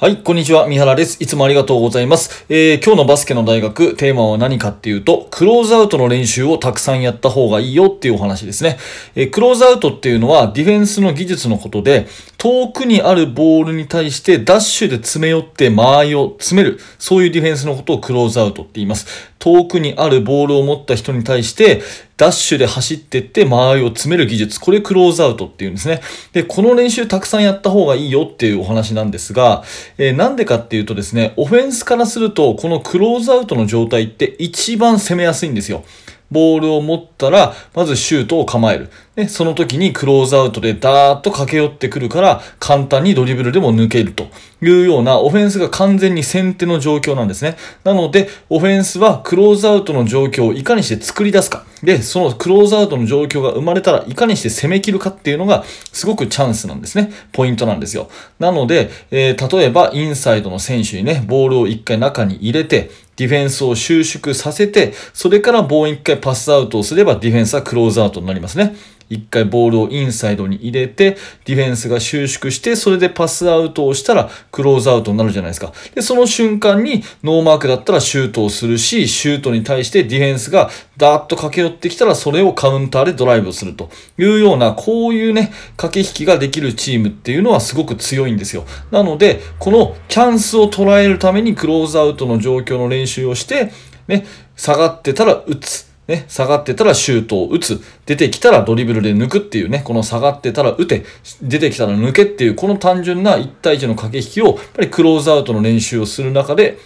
はい、こんにちは。三原です。いつもありがとうございます。えー、今日のバスケの大学、テーマは何かっていうと、クローズアウトの練習をたくさんやった方がいいよっていうお話ですね。えー、クローズアウトっていうのは、ディフェンスの技術のことで、遠くにあるボールに対してダッシュで詰め寄って間合いを詰める。そういうディフェンスのことをクローズアウトって言います。遠くにあるボールを持った人に対して、ダッシュで走ってって間合いを詰める技術。これクローズアウトっていうんですね。で、この練習たくさんやった方がいいよっていうお話なんですが、えーなんでかっていうとですね、オフェンスからすると、このクローズアウトの状態って一番攻めやすいんですよ。ボールを持ったら、まずシュートを構える。ね、その時にクローズアウトでダーッと駆け寄ってくるから、簡単にドリブルでも抜けるというような、オフェンスが完全に先手の状況なんですね。なので、オフェンスはクローズアウトの状況をいかにして作り出すか。で、そのクローズアウトの状況が生まれたらいかにして攻め切るかっていうのが、すごくチャンスなんですね。ポイントなんですよ。なので、えー例えばインサイドの選手にね、ボールを一回中に入れて、ディフェンスを収縮させて、それから棒一回パスアウトをすればディフェンスはクローズアウトになりますね。一回ボールをインサイドに入れて、ディフェンスが収縮して、それでパスアウトをしたらクローズアウトになるじゃないですか。で、その瞬間にノーマークだったらシュートをするし、シュートに対してディフェンスがダーッと駆け寄ってきたらそれをカウンターでドライブをするというような、こういうね、駆け引きができるチームっていうのはすごく強いんですよ。なので、このチャンスを捉えるためにクローズアウトの状況の練習をして、ね、下がってたら打つ。ね、下がってたらシュートを打つ。出てきたらドリブルで抜くっていうね、この下がってたら打て、出てきたら抜けっていう、この単純な1対1の駆け引きを、やっぱりクローズアウトの練習をする中で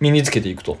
身につけていくと。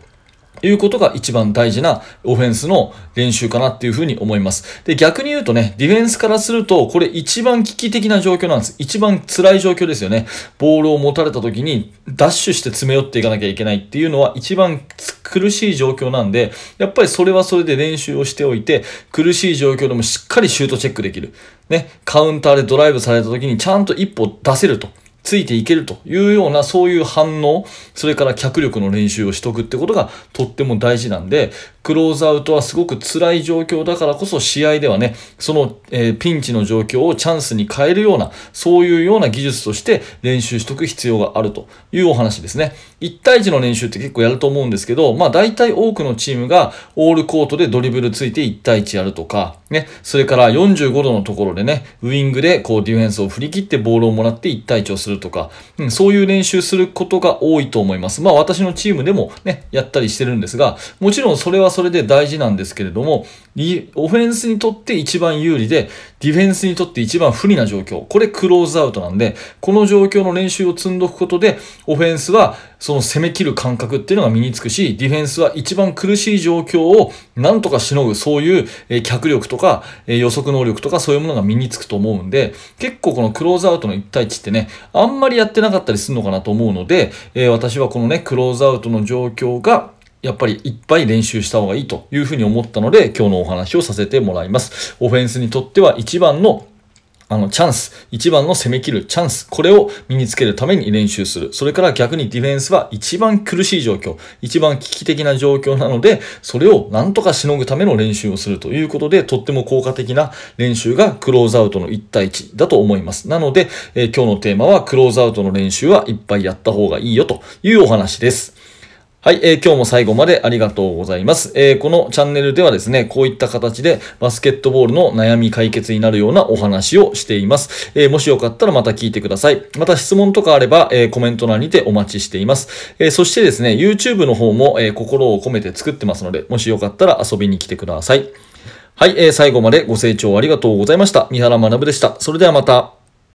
いうことが一番大事なオフェンスの練習かなっていうふうに思います。で、逆に言うとね、ディフェンスからすると、これ一番危機的な状況なんです。一番辛い状況ですよね。ボールを持たれた時に、ダッシュして詰め寄っていかなきゃいけないっていうのは一番苦しい状況なんで、やっぱりそれはそれで練習をしておいて、苦しい状況でもしっかりシュートチェックできる。ね、カウンターでドライブされた時にちゃんと一歩出せると。ついていけるというようなそういう反応、それから脚力の練習をしとくってことがとっても大事なんで、クローズアウトはすごく辛い状況だからこそ試合ではね、その、えーピンチの状況をチャンスに変えるような、そういうような技術として練習しとく必要があるというお話ですね。1対1の練習って結構やると思うんですけど、まあ大体多くのチームがオールコートでドリブルついて1対1やるとか、ね、それから45度のところでね、ウィングでこうディフェンスを振り切ってボールをもらって1対1をするとか、うん、そういう練習することが多いと思います。まあ私のチームでもね、やったりしてるんですが、もちろんそれはそれで大事なんですけれども、オフェンスにとって一番有利で、ディフェンスにとって一番不利な状況。これクローズアウトなんで、この状況の練習を積んどくことで、オフェンスはその攻め切る感覚っていうのが身につくし、ディフェンスは一番苦しい状況をなんとかしのぐ、そういう、脚力とか、予測能力とかそういうものが身につくと思うんで、結構このクローズアウトの1対1ってね、あんまりやってなかったりするのかなと思うので、私はこのね、クローズアウトの状況が、やっぱりいっぱい練習した方がいいというふうに思ったので、今日のお話をさせてもらいます。オフェンスにとっては一番のあの、チャンス。一番の攻め切るチャンス。これを身につけるために練習する。それから逆にディフェンスは一番苦しい状況。一番危機的な状況なので、それをなんとかしのぐための練習をするということで、とっても効果的な練習がクローズアウトの1対1だと思います。なので、えー今日のテーマはクローズアウトの練習はいっぱいやった方がいいよというお話です。はい、えー今日も最後までありがとうございます。えーこのチャンネルではですね、こういった形でバスケットボールの悩み解決になるようなお話をしています。えーもしよかったらまた聞いてください。また質問とかあれば、えーコメント欄にてお待ちしています。えそしてですね、YouTube の方も、え心を込めて作ってますので、もしよかったら遊びに来てください。はい、えー最後までご清聴ありがとうございました。三原学でした。それではまた。